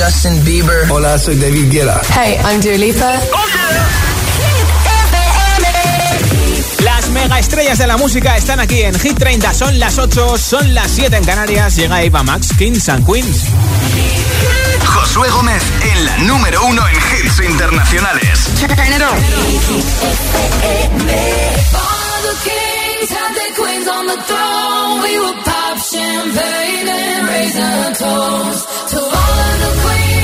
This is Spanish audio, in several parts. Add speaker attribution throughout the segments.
Speaker 1: Justin Bieber.
Speaker 2: Hola, soy David Guetta.
Speaker 3: Hey, I'm Dua Lipa.
Speaker 4: Las mega estrellas de la música están aquí en Hit 30. Son las 8, son las 7 en Canarias. Llega Eva Max, Kings and Queens.
Speaker 5: Josué Gómez en la número uno en hits internacionales.
Speaker 6: Turn it on. Kings had their queens on the throne. We will pop champagne and raise a toast to all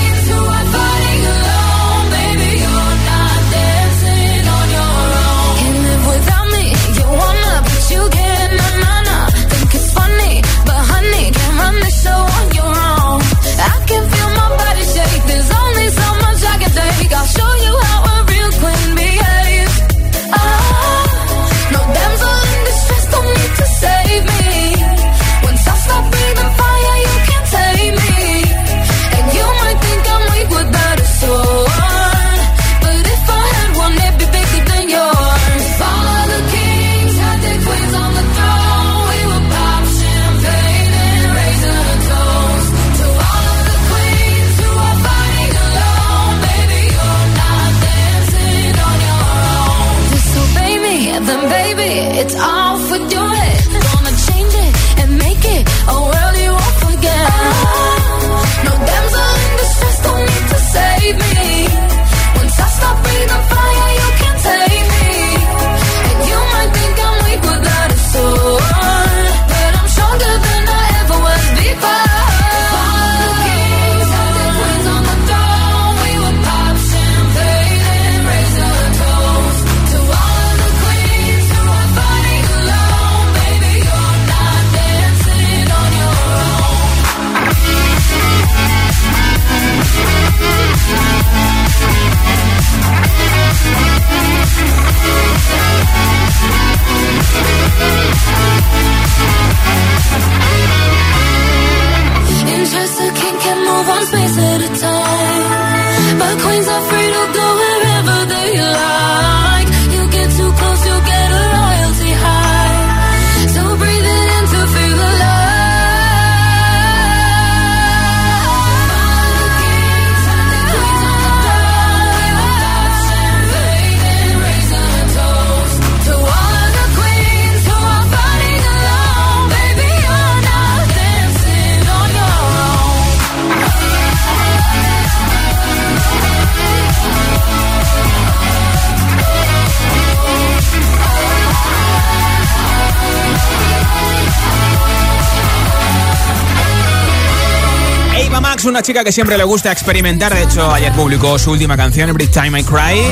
Speaker 4: chica que siempre le gusta experimentar. De hecho, ayer publicó su última canción, Every Time I Cry,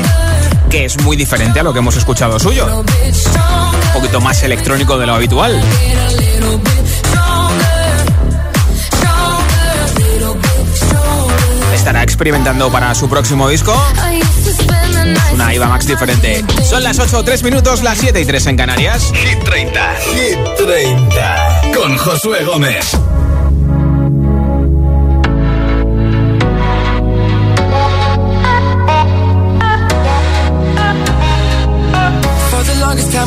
Speaker 4: que es muy diferente a lo que hemos escuchado suyo. Un poquito más electrónico de lo habitual. Estará experimentando para su próximo disco. Una Eva Max diferente. Son las 8 o 3 minutos, las 7 y 3 en Canarias.
Speaker 5: Hit 30.
Speaker 2: Hit 30.
Speaker 5: Con Josué Gómez.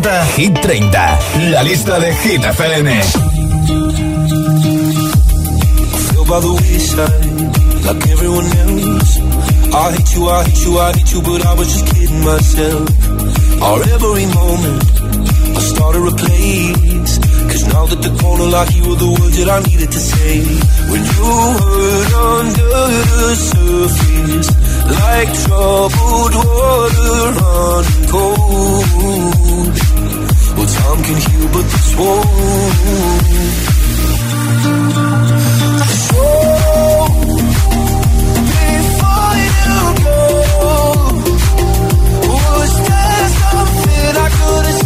Speaker 2: presenta Hit 30, la lista de Hit FM.
Speaker 1: by the wayside, like everyone else. I hate you, I hate you, I hate you, but I was just kidding myself. Our every moment, I started a place. Cause now that the corner like you were the words that I needed to say. When you hurt under the surface, like troubled water running cold. Well, time can heal, but this won't. So, before you go, was there something I could have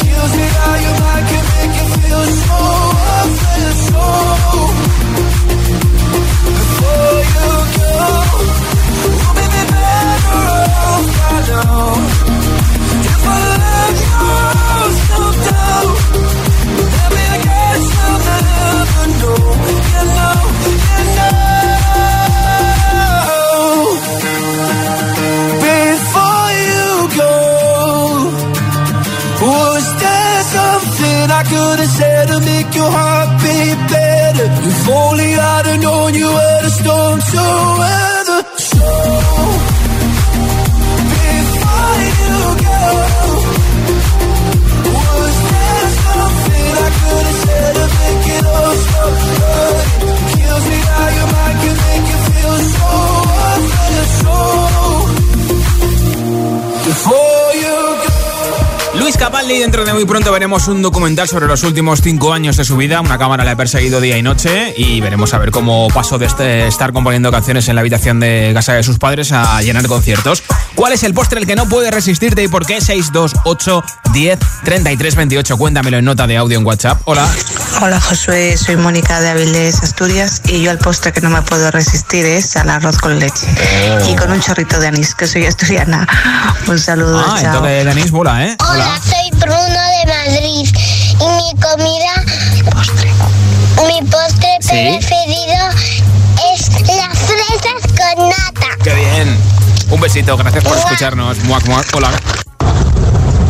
Speaker 1: Feels you make you so, I feel so. I could have said to make your heart beat better. If only I'd have known you.
Speaker 4: Capaldi. Dentro de muy pronto veremos un documental sobre los últimos cinco años de su vida. Una cámara le ha perseguido día y noche y veremos a ver cómo pasó de este, estar componiendo canciones en la habitación de casa de sus padres a llenar conciertos. ¿Cuál es el postre el que no puede resistirte y por qué? 628 10 33 28. Cuéntamelo en nota de audio en WhatsApp. Hola.
Speaker 3: Hola Josué, soy Mónica de Avilés, Asturias y yo al postre que no me puedo resistir es al arroz con leche
Speaker 4: Oh.
Speaker 3: y con un chorrito de anís, que soy asturiana. Un saludo,
Speaker 4: Ah, el
Speaker 3: chao.
Speaker 4: toque de Denis bola, ¿eh?
Speaker 7: Hola, soy Bruno de Madrid y mi comida,
Speaker 3: Postre.
Speaker 7: mi postre
Speaker 4: Sí.
Speaker 7: preferido es las fresas con nata.
Speaker 4: ¡Qué bien! Un besito, gracias por escucharnos. Muac, muac. Hola.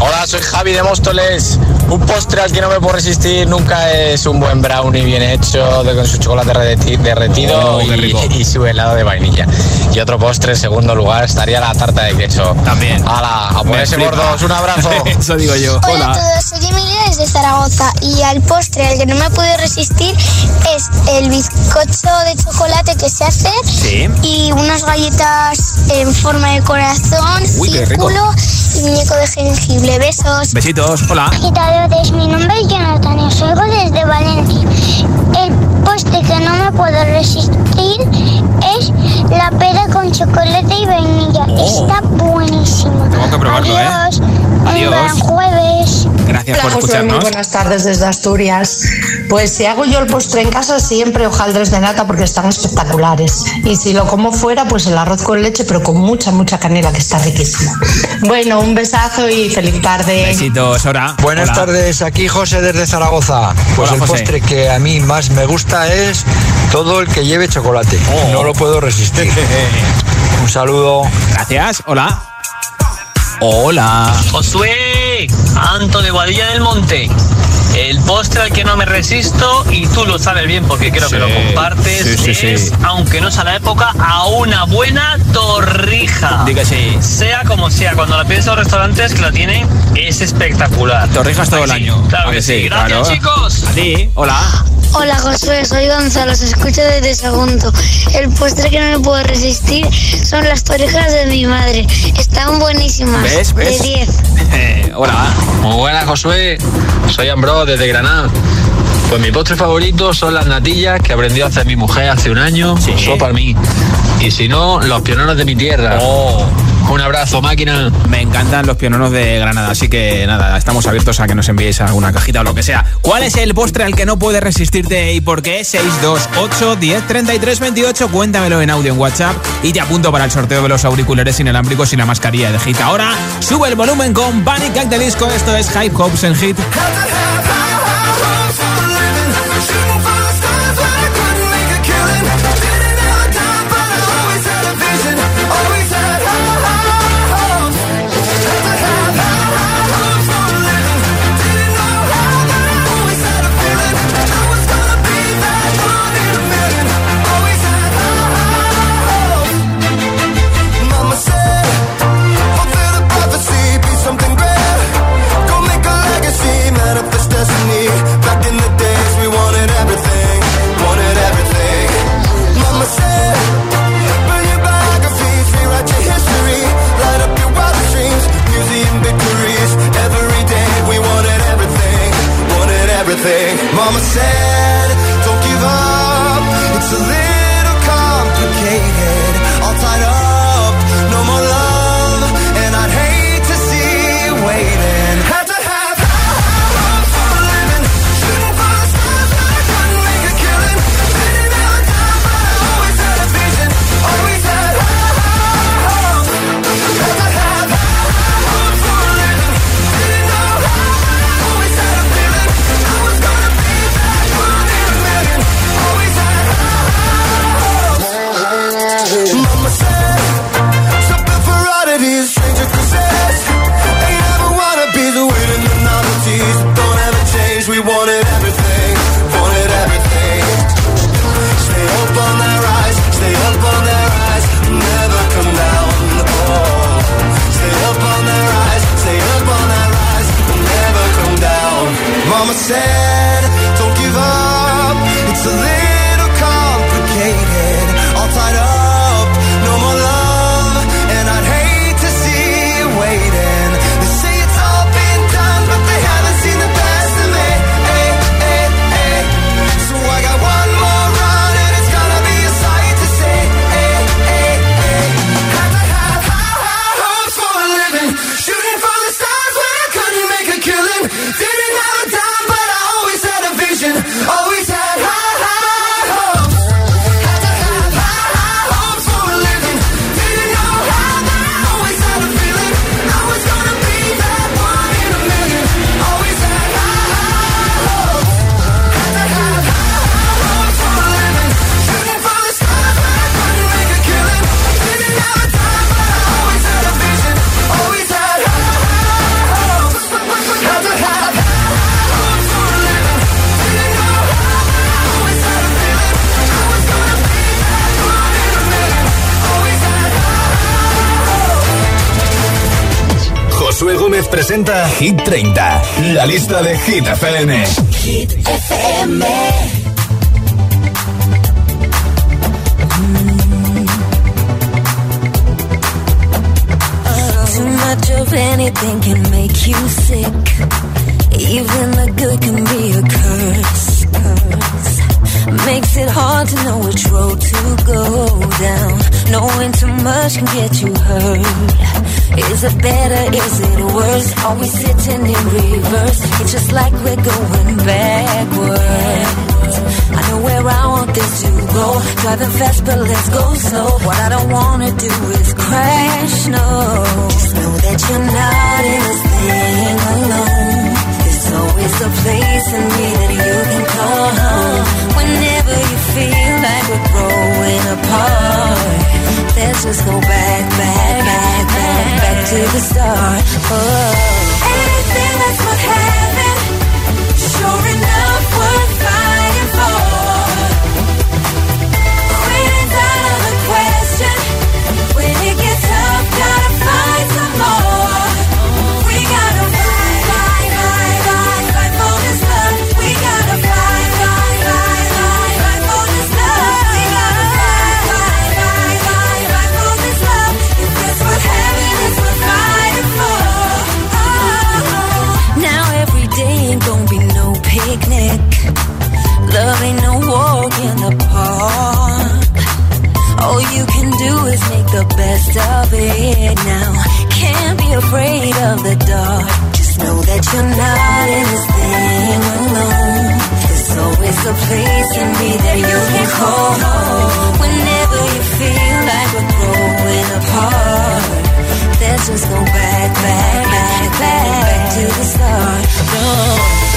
Speaker 8: Hola, soy Javi de Móstoles. Un postre al que no me puedo resistir nunca es un buen brownie bien hecho, de, con su chocolate derreti- derretido
Speaker 4: Oh,
Speaker 8: y, su helado de vainilla. Y otro postre, en segundo lugar, estaría la tarta de queso.
Speaker 4: También.
Speaker 8: ¡Hala! A ponerse gordos, un abrazo.
Speaker 4: Eso digo yo.
Speaker 7: Hola a
Speaker 4: Hola.
Speaker 7: todos, soy Emilia desde Zaragoza y al postre al que no me he podido resistir es el bizcocho de chocolate que se hace
Speaker 4: Sí.
Speaker 7: y unas galletas en forma de corazón,
Speaker 4: Uy,
Speaker 7: círculo y muñeco de jengibre. Besos.
Speaker 4: Besitos. Hola.
Speaker 7: Agitadores, mi nombre es Jonathan y os oigo desde Valencia. El postre que no me puedo resistir es la pera con chocolate y vainilla.
Speaker 4: Oh.
Speaker 7: Está buenísimo.
Speaker 4: Tengo que probarlo, ¿eh?
Speaker 7: Adiós.
Speaker 4: Adiós.
Speaker 7: Un gran jueves.
Speaker 4: Gracias
Speaker 9: Hola,
Speaker 4: por
Speaker 9: Josué,
Speaker 4: escucharnos.
Speaker 9: Muy buenas tardes desde Asturias. Pues si hago yo el postre en casa, siempre hojaldres de nata porque están espectaculares. Y si lo como fuera, pues el arroz con leche, pero con mucha, mucha canela, que está riquísimo. Bueno, un besazo y feliz tarde.
Speaker 4: Besitos.
Speaker 10: Buenas
Speaker 4: Hola.
Speaker 10: tardes, aquí José desde Zaragoza. Pues
Speaker 4: Hola,
Speaker 10: el
Speaker 4: José.
Speaker 10: postre que a mí más me gusta es todo el que lleve chocolate.
Speaker 4: Oh.
Speaker 10: No lo puedo resistir. Un saludo.
Speaker 4: Gracias. Hola. Hola.
Speaker 11: Josué, Anto de Guadilla del Monte. El postre al que no me resisto y tú lo sabes bien porque creo
Speaker 4: Sí,
Speaker 11: que lo compartes
Speaker 4: sí, sí,
Speaker 11: es,
Speaker 4: sí.
Speaker 11: aunque no sea la época, a una buena torrija.
Speaker 4: Di que sí.
Speaker 11: Sea como sea, cuando la pienso en los restaurantes que la tienen, es espectacular.
Speaker 4: Torrijas todo el año.
Speaker 11: Claro
Speaker 4: ¿A
Speaker 11: que sí. Gracias,
Speaker 4: Claro.
Speaker 11: chicos.
Speaker 4: A ti. Hola.
Speaker 12: Hola Josué, soy Gonzalo, os escucho desde Segundo. El postre que no me puedo resistir son las torrijas de mi madre. Están buenísimas.
Speaker 4: ¿Ves? ¿Ves?
Speaker 12: De 10.
Speaker 4: Eh, hola.
Speaker 13: Muy buenas, Josué. Soy Ambro desde Granada. Pues mi postre favorito son las natillas que aprendió a hacer mi mujer hace un año,
Speaker 4: Sí.
Speaker 13: solo para mí. Y si no, los pioneros de mi tierra.
Speaker 4: Oh.
Speaker 13: Un abrazo, máquina.
Speaker 4: Me encantan los piononos de Granada, así que nada, estamos abiertos a que nos enviéis alguna cajita o lo que sea. ¿Cuál es el postre al que no puedes resistirte y por qué? 628 10 33 28, cuéntamelo en audio en WhatsApp y te apunto para el sorteo de los auriculares inalámbricos y la mascarilla de Hit. Ahora sube el volumen con Panic At the Disco, esto es Hype Hopes en Hit.
Speaker 14: Everything. Mama said, don't give up, it's a
Speaker 2: presenta Hit 30, la lista de Hit FM.
Speaker 15: Hit FM.
Speaker 16: Too much of anything can make you sick. Even the good can be a curse. curse. Makes it hard to know which road to go down. Knowing too much can get you hurt. Is it better? Is it worse? Are we sitting in reverse? It's just like we're going backwards. I know where I want this to go. Driving fast, but let's go slow. What I don't wanna do is crash. No, just know that you're not in this thing alone. Always a place in me that you can call home. Whenever you feel like we're growing apart, let's just go back, back, back, back, back to the start. Oh, anything that's what heaven, in the park. All you can do is make the best of it now. Can't be afraid of the dark. Just know that you're not in this thing alone. There's always a place in me that you can call home. Whenever you feel like we're growing apart, let's just go back, back, back, back, back to the start. No.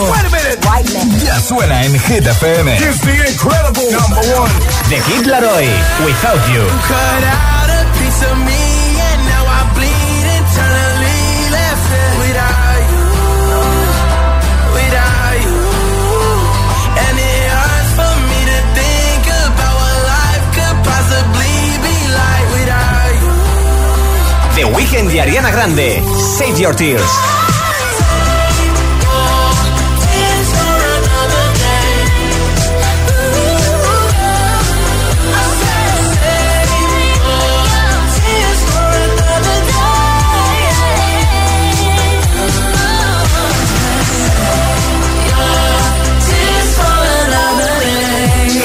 Speaker 2: Último ya suena en Hit FM.
Speaker 17: Here's the incredible number one.
Speaker 2: The Hit Laroy, Without You.
Speaker 17: Cut out a piece of me and now I bleed internally left it without you, without you. And it hurts for me to think about what life could possibly be like without you.
Speaker 2: The Weeknd y Ariana Grande, Save Your. Tears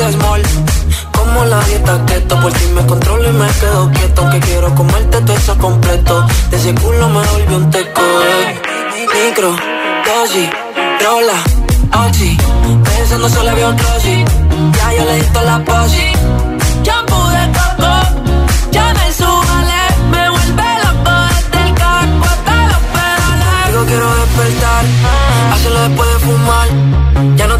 Speaker 18: Como la dieta keto, por ti me controlo y me quedo quieto. Aunque quiero comerte todo eso completo. De ese culo me volvió un teco, eh. Micro, dosis, rola, oxi. Pensando solo había un glossy. Ya yo le di toda la posi.
Speaker 6: Shampoo de coco, ya me subale, me vuelve loco desde el carro hasta los pedales.
Speaker 18: Digo quiero despertar, hacerlo después de fumar.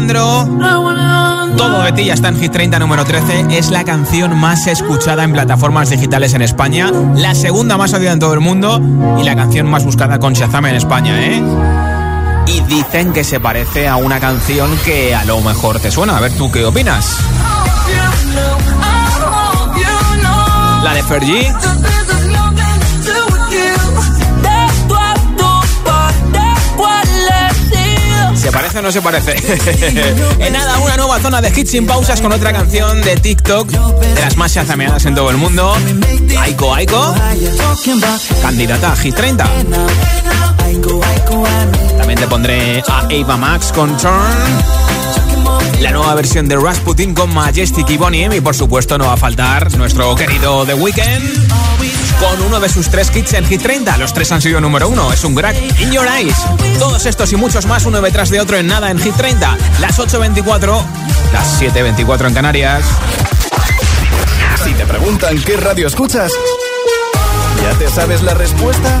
Speaker 4: Alejandro. Todo de ti ya está en Hit 30 número 13. Es la canción más escuchada en plataformas digitales en España, la segunda más odiada en todo el mundo y la canción más buscada con Shazam en España, ¿eh? Y dicen que se parece a una canción que a lo mejor te suena. A ver, ¿tú qué opinas? La de Fergie. ¿Se parece o no se parece? en nada, una nueva zona de hits sin pausas con otra canción de TikTok de las más chazameadas en todo el mundo. Aiko Aiko, candidata a Hit 30. También te pondré a Ava Max con Turn. La nueva versión de Rasputin con Majestic y Bonnie. Y por supuesto no va a faltar nuestro querido The Weeknd con uno de sus tres kits en Hit 30. Los tres han sido número uno. Es un crack. In Your Eyes. Todos estos y muchos más, uno detrás de otro en nada en Hit 30. Las 8.24, las 7.24 en Canarias.
Speaker 2: Si te preguntan qué radio escuchas, ¿ya te sabes la respuesta?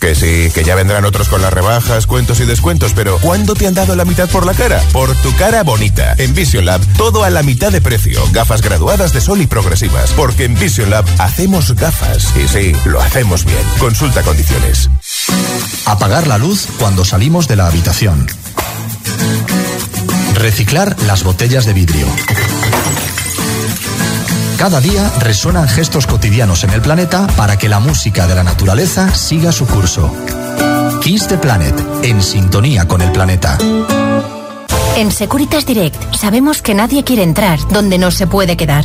Speaker 19: Que sí, que ya vendrán otros con las rebajas, cuentos y descuentos, pero ¿cuándo te han dado la mitad por la cara? Por tu cara bonita. En Vision Lab, todo a la mitad de precio. Gafas graduadas de sol y progresivas. Porque en Vision Lab hacemos gafas. Y sí, lo hacemos bien. Consulta condiciones.
Speaker 20: Apagar la luz cuando salimos de la habitación. Reciclar las botellas de vidrio. Cada día resuenan gestos cotidianos en el planeta para que la música de la naturaleza siga su curso. Kiss the Planet, en sintonía con el planeta.
Speaker 21: En Securitas Direct sabemos que nadie quiere entrar donde no se puede quedar.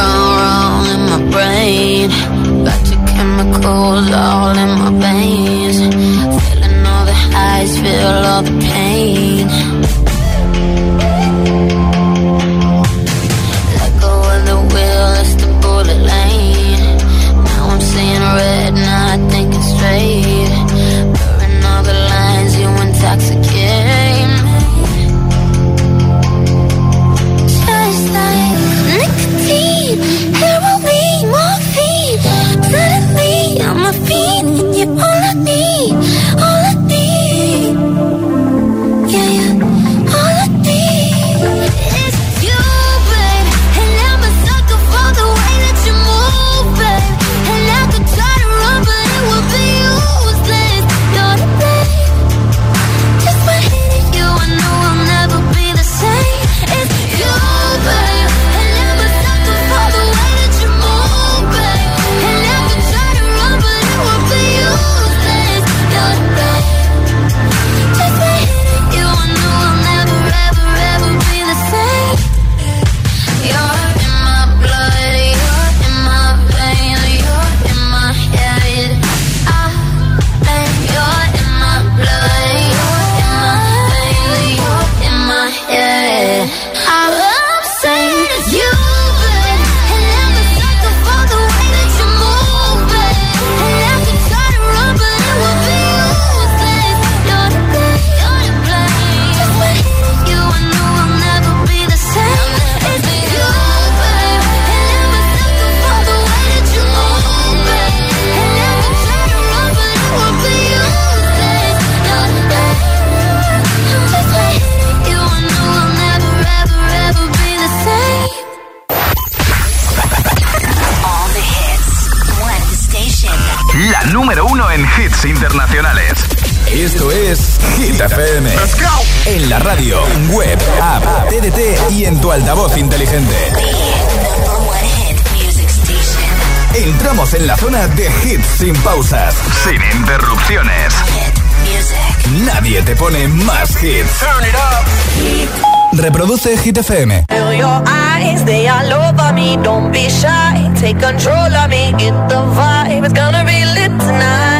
Speaker 6: Gone wrong in my brain. Got your chemicals all in my veins. Feeling all the highs, feel all the pain.
Speaker 2: Inteligente. Entramos en la zona de hits sin pausas,
Speaker 22: sin interrupciones.
Speaker 2: Nadie te pone más hits. Reproduce Hit FM.
Speaker 23: Feel your eyes, they all over me. Don't be shy, take control of me. Get the vibe, it's gonna be lit tonight.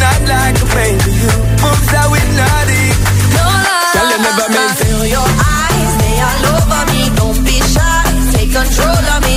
Speaker 17: not like a baby. You moves how hypnotic.
Speaker 23: No lie,
Speaker 17: Girl, you never meant to.
Speaker 23: feel your eyes, they all over me. Don't be shy, take control of me.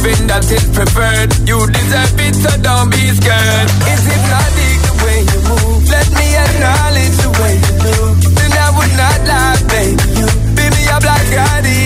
Speaker 17: Loving that is preferred. You deserve it, so don't be scared. Is it not the way you move? Let me acknowledge the way you do. Then I would not lie, baby. You beat me up like I did.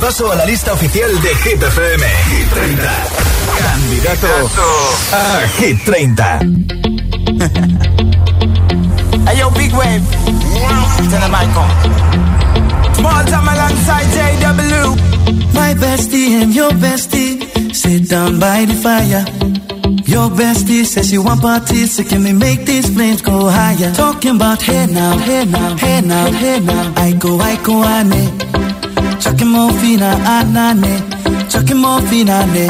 Speaker 6: Repaso a la lista oficial de Hit FM. Hit 30. Candidato a Hit 30.
Speaker 24: Hey yo, big wave. Turn the mic on. Small time alongside JW.
Speaker 25: My bestie and your bestie sit down by the fire. Your bestie says she want parties, so can we make these flames go higher? Talking about hey now, hey now, hey now, hey now. I go, I go, ane. Chucking more fina, anane. Chucking more fina, ne.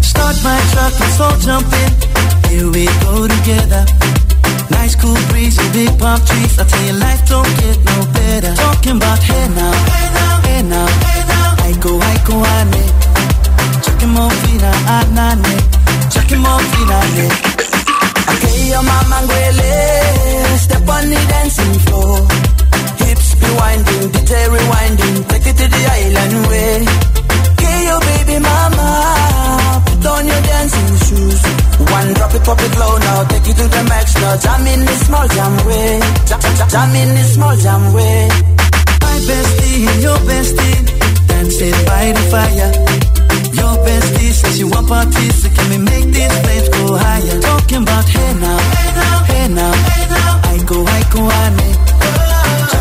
Speaker 25: Start my truck, let's all jump in. Here we go together. Nice cool breeze and big palm trees. I tell you, life don't get no better. Talking about hey now, hey now, hey now, hey now. I go, I go, ane. Chucking more fina, anane. Chucking more fina, ne.
Speaker 24: Okay, your mama. Step on the dancing floor. Hips be winding, DJ rewinding. Take it to the island way. Okay, your baby mama. Put on your dancing shoes. One drop it, pop it low now. Take it to the max now. Jam in the small jam way. Jam, jam, jam in the small jam way.
Speaker 25: My bestie your bestie dancing by the fire. Your bestie says she want parties, so can we make these flames go higher? Talking about hey now, hey now, hey now, hey now. I go, I go, ane. Chucking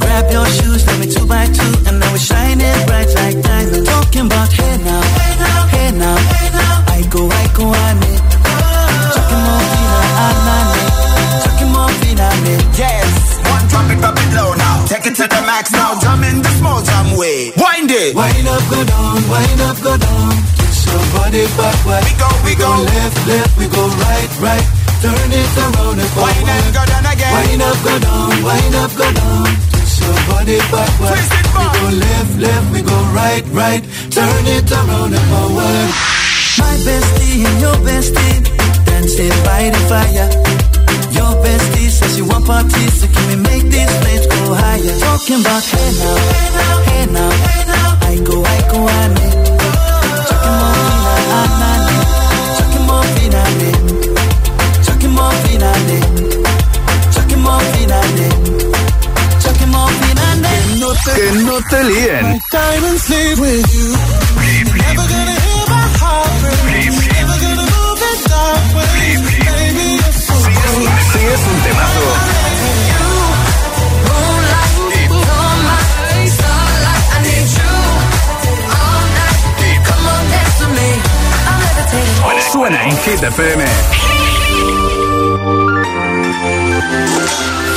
Speaker 25: Grab your shoes, let me two by two, and now we're shining bright like diamonds. Talking about hey now, hey now, hey now, hey now. I go, I go, ane. Chucking more fina, anane. Chucking more fina.
Speaker 24: Yes, one drop it, drop it low now Take it to the max now, jam in the small jam way Wind it
Speaker 25: Wind up, go down, wind up, go down. Twist your body backward.
Speaker 24: We go, we go.
Speaker 25: left, left, we go right, right. Turn it around and forward.
Speaker 24: Wind up, go down again
Speaker 25: Wind up, go down, wind up, go down. Twist your body backward.
Speaker 24: Twist it
Speaker 25: We go left, left, we go right, right. Turn it around and forward. My bestie and your bestie dancing by the fire. Your bestie says she want parties, so can we make these flames go higher? Talking about hey now, hey now, hey now, hey now. I go, I go, ane. Chucking more fina, anane. Chucking Never gonna hear my heart break. Never gonna move in dark ways. Baby, you're so cool.
Speaker 6: Si es un temazo. Suena en Hit FM.
Speaker 2: Thank you.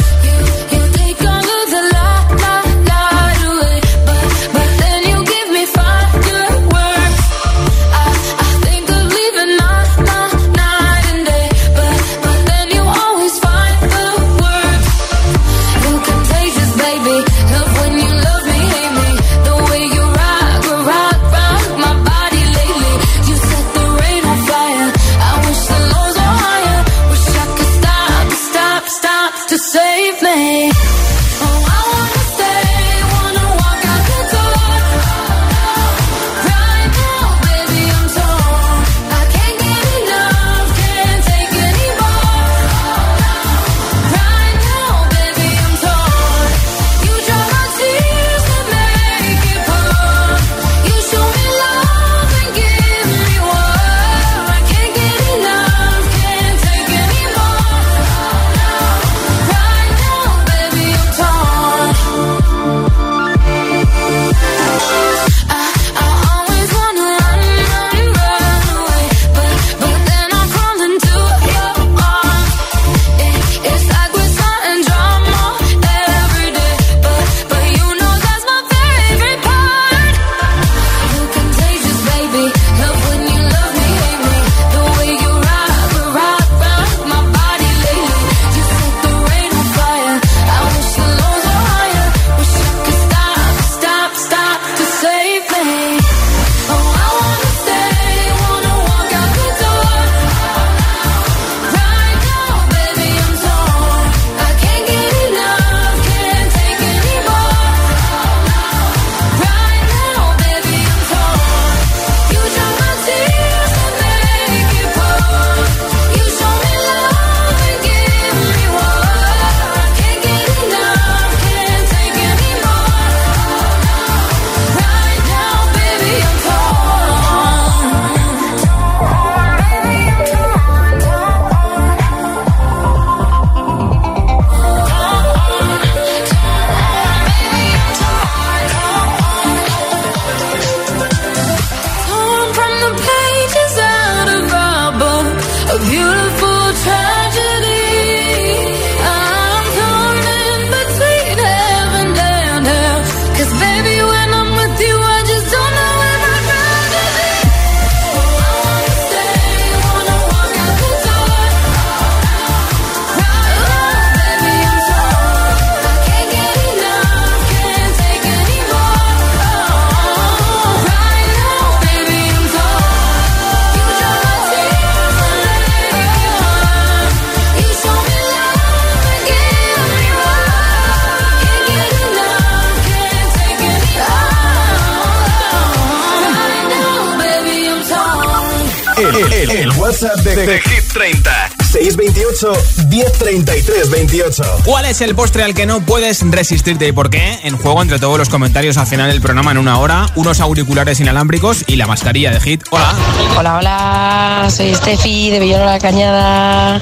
Speaker 4: ¿Cuál es el postre al que no puedes resistirte y por qué? En juego entre todos los comentarios al final del programa en una hora, unos auriculares inalámbricos y la mascarilla de Hit. Hola.
Speaker 26: Hola, hola, soy Steffi de de la Cañada.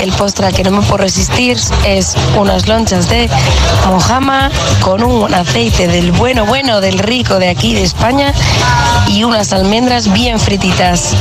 Speaker 26: El postre al que no me puedo resistir es unas lonchas de mojama con un aceite del bueno, bueno, del rico de aquí de España y unas almendras bien frititas.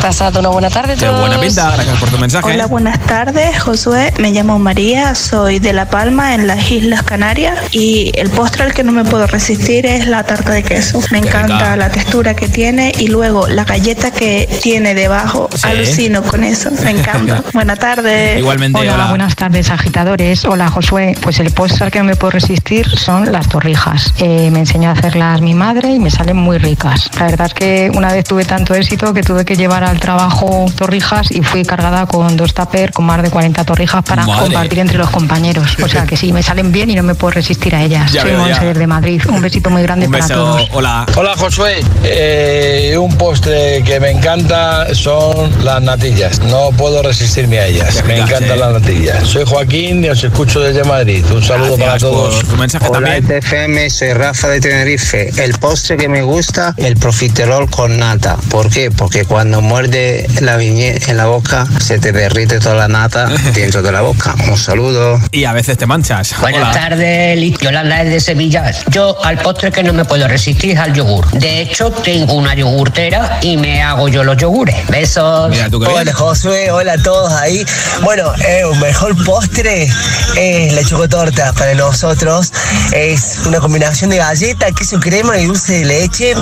Speaker 26: Pasado una buena tarde a
Speaker 4: Qué
Speaker 26: todos.
Speaker 4: buena pinta, gracias por tu mensaje.
Speaker 27: Hola, buenas tardes, Josué. Me llamo María, soy de La Palma, en las Islas Canarias. Y el postre al que no me puedo resistir es la tarta de queso. Me encanta la textura que tiene y luego la galleta que tiene debajo. Alucino con eso, me encanta. Buenas tardes.
Speaker 28: Hola, buenas tardes, agitadores. Hola, Josué. Pues el postre al que no me puedo resistir son las torrijas. Eh, me enseñó a hacerlas mi madre y me salen muy ricas. La verdad es que una vez tuve tanto éxito que tuve que llevar al trabajo torrijas y fui cargada con dos tupper con más de 40 torrijas para
Speaker 29: Madre.
Speaker 28: compartir entre los compañeros. O sea que sí, me salen bien y no me puedo resistir a ellas.
Speaker 29: Ya
Speaker 28: Soy
Speaker 29: veo, ya.
Speaker 28: Monse desde Madrid. Un besito muy grande para todos.
Speaker 4: hola.
Speaker 30: Hola Josué, Eh, un postre que me encanta son las natillas. No puedo resistirme a ellas. Me encantan las natillas. Soy Joaquín y os escucho desde Madrid. Un saludo para todos.
Speaker 31: Hola ITFM, soy Rafa de Tenerife. El postre que me gusta, el profiterol con nata. ¿Por qué? Porque cuando muerde la viñe en la boca, se te derrite toda la nata dentro de la boca. Un saludo.
Speaker 4: Y a veces te manchas.
Speaker 32: Buenas
Speaker 4: Hola.
Speaker 32: tardes. Yolanda es de Sevilla. Yo al postre que no me puedo resistir es al yogur. De hecho, tengo una yogurtera y me hago yo los yogures. Besos.
Speaker 33: Hola Josué, hola a todos ahí. Bueno, eh, un mejor postre es la chocotorta para nosotros. Es una combinación de galleta, queso crema y dulce de leche.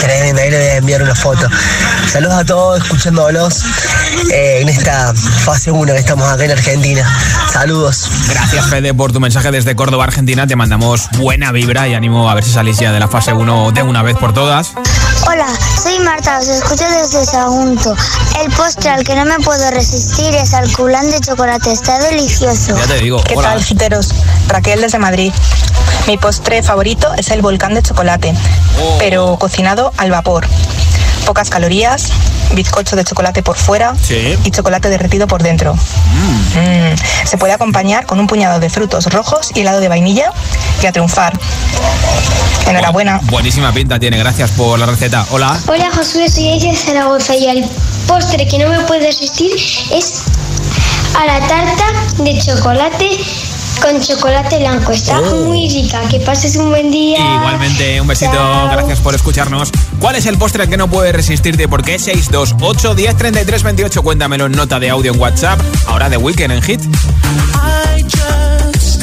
Speaker 33: Tremenda, ahí le enviar una foto. Saludos a todos, escuchándolos eh, en esta fase 1 que estamos acá en Argentina. Saludos.
Speaker 4: Gracias, Fede, por tu mensaje desde Córdoba, Argentina. Te mandamos buena vibra y ánimo a ver si salís ya de la fase 1 de una vez por todas.
Speaker 7: Hola, soy Marta, os escucho desde Sagunto. El postre al que no me puedo resistir es al culán de chocolate, está delicioso.
Speaker 4: Ya te digo,
Speaker 34: ¿Qué
Speaker 4: hola.
Speaker 34: tal, giteros? Raquel desde Madrid. Mi postre favorito es el volcán de chocolate,
Speaker 4: Oh.
Speaker 34: pero cocinado al vapor. Pocas calorías, bizcocho de chocolate por fuera
Speaker 4: Sí.
Speaker 34: y chocolate derretido por dentro. Mm. Se puede acompañar con un puñado de frutos rojos y helado de vainilla y a triunfar. Enhorabuena.
Speaker 4: Buenísima pinta tiene, gracias por la receta. Hola.
Speaker 35: Hola Josué, soy Aisha de Zaragoza y el postre que no me puede resistir es a la tarta de chocolate con chocolate blanco. Está
Speaker 4: Oh.
Speaker 35: muy rica. Que pases un buen día.
Speaker 4: Igualmente, un besito,
Speaker 35: Chao.
Speaker 4: gracias por escucharnos. ¿Cuál es el postre que no puedes resistirte? ¿Por qué? 628 10 33 28. Cuéntamelo en nota de audio en WhatsApp. Ahora de Weekend en Hit.
Speaker 36: I just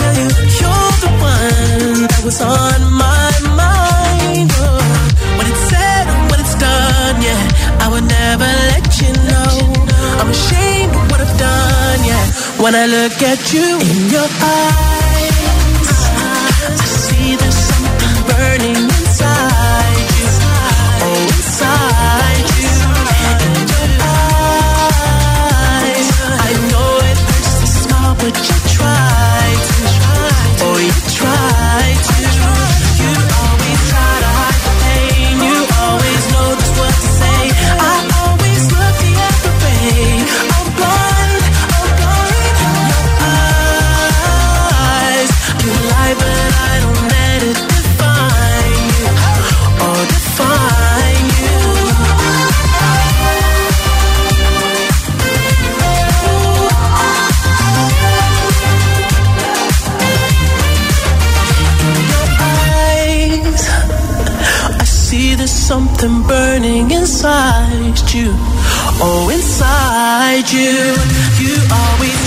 Speaker 36: tell you you're the one that was on my mind, oh. when it's said and when it's done, yeah, I would never let you know. I'm ashamed of what I've done, yeah. When I look at you in your eyes, you. Oh, inside you, you always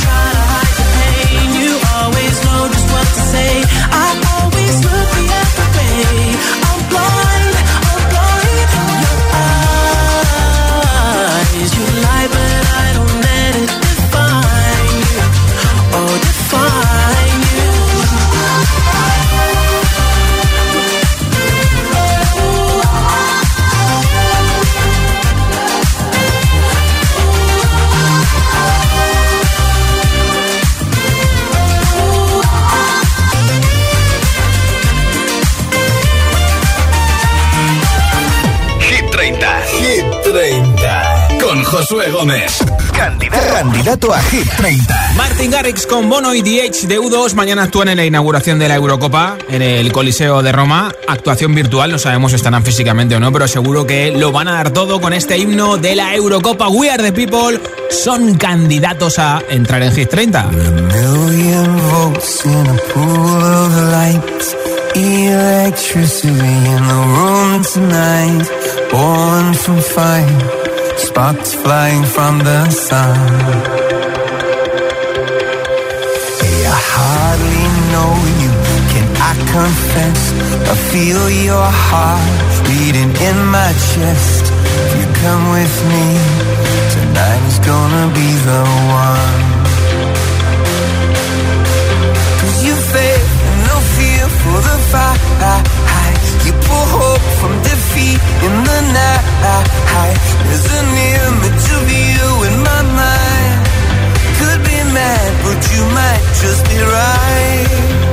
Speaker 2: Josué Gómez. Candidato, candidato a Hit 30.
Speaker 4: Martin Garrix con Bono y DH de U2 mañana actúan en la inauguración de la Eurocopa en el Coliseo de Roma. Actuación virtual, no sabemos si estarán físicamente o no, pero seguro que lo van a dar todo con este himno de la Eurocopa. We are the people. Son candidatos a entrar en Hit 30.
Speaker 36: million volts in a pool of light. Electricity in the room tonight. Born from fire. Sparks flying from the sun. Hey, I hardly know you. Can I confess? I feel your heart beating in my chest. If you come with me, tonight is gonna be the one. Cause you and no fear for the fight. In the night. There's in my mind. Could be mad, but you might just be right.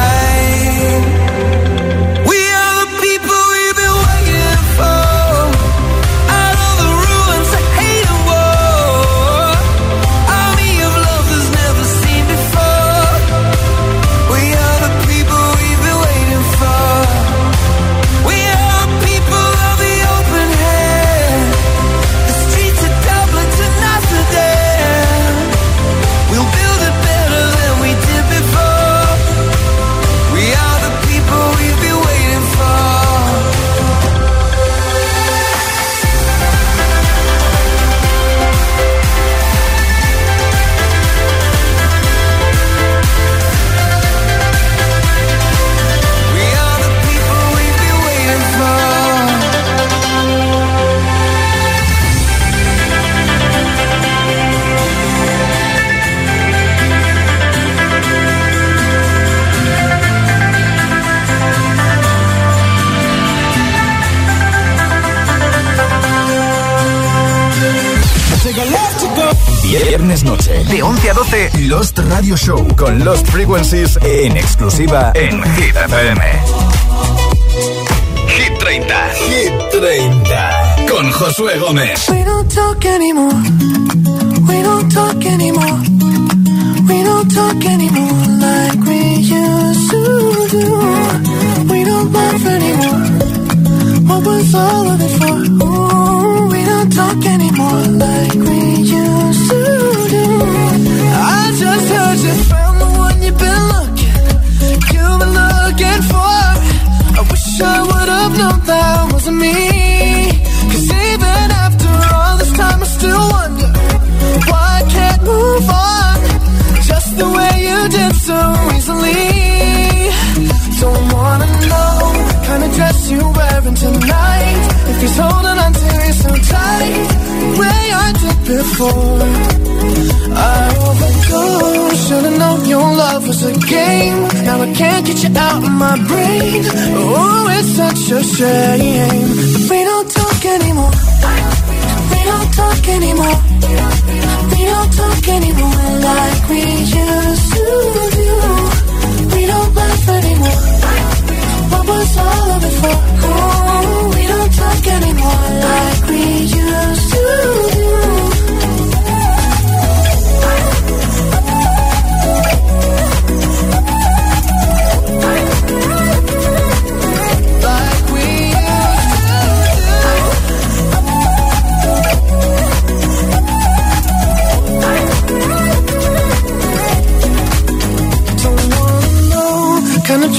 Speaker 2: Viernes noche, de 11 a 12, Lost Radio Show con Lost Frequencies en exclusiva en Hit FM. Hit 30, Hit 30, con Josué Gómez.
Speaker 36: We don't talk anymore. We don't talk anymore. We don't talk anymore like we used to do. We don't laugh anymore. What was all of it for? Ooh, we don't talk anymore like we used to just heard you found the one you've been looking, you've been looking for. I wish I would have known that wasn't me. Cause even after all this time, I still wonder why I can't move on just the way you did so easily. Don't wanna know kind of dress you're wearing tonight He's holding on to you so tight, way I did before. I overdosed, should've known your love was a game. Now I can't get you out of my brain. Oh, it's such a shame. We don't talk anymore. We don't talk anymore. We don't talk anymore like we used to do. Was all it for? Oh, we don't talk anymore like we used to do.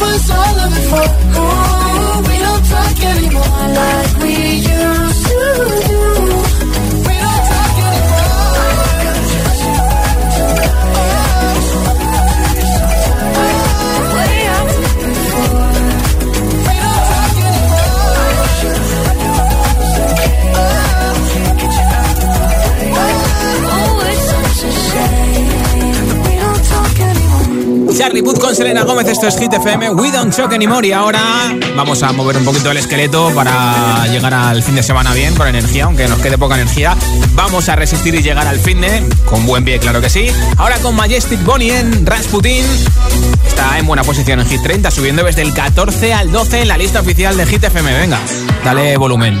Speaker 36: was all of it for? Oh, we don't talk anymore like we used to do.
Speaker 4: Charlie Puth con Selena Gómez, esto es Hit FM, We Don't Choke Anymore y ahora vamos a mover un poquito el esqueleto para llegar al fin de semana bien, con energía, aunque nos quede poca energía. Vamos a resistir y llegar al fin de, con buen pie, claro que sí. Ahora con Majestic Bonnie en Rasputin, está en buena posición en Hit 30, subiendo desde el 14 al 12 en la lista oficial de Hit FM, venga, dale volumen.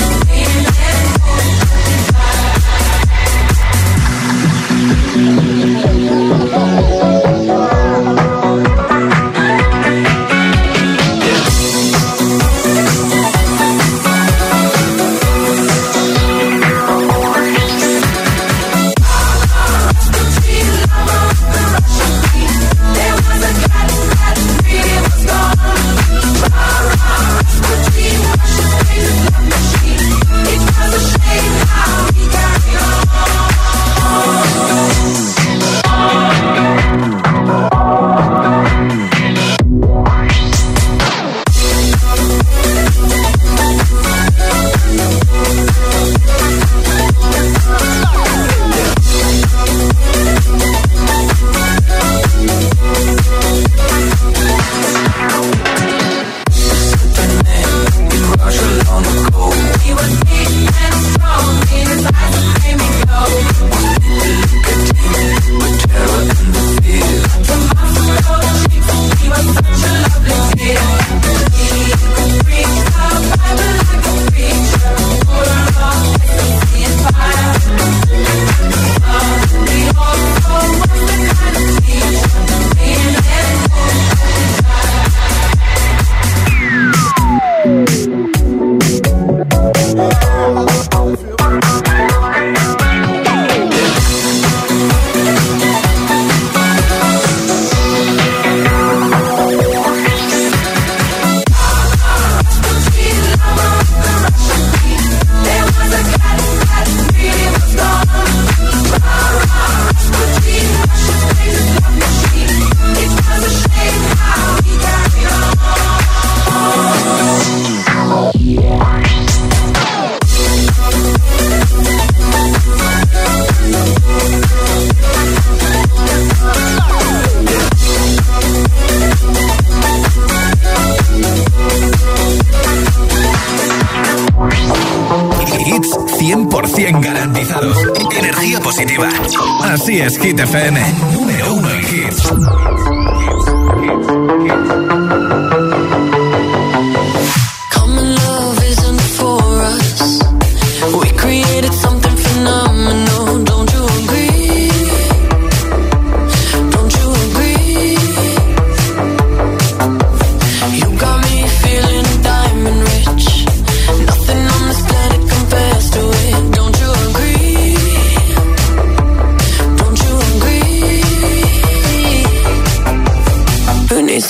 Speaker 18: 100% garantizados. Energía positiva. Así es, Hit FM. Número uno en hits.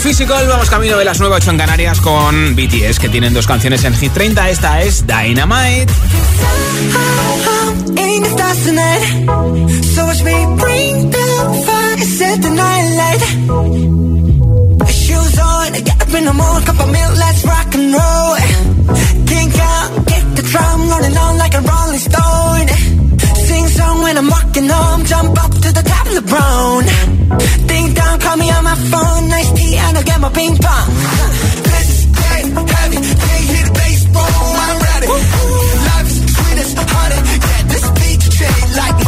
Speaker 4: Physical. Vamos camino de las 9.8 en Canarias con BTS, que tienen dos canciones en Hit 30. Esta es Dynamite.
Speaker 37: when I'm walking home. Jump up to the top of the brown. Ding dong, call me on my phone. Nice tea, and I'll get my ping pong. This is heavy. Can't hit the baseball. I'm ready. Life's sweet as honey. Yeah, this beat you like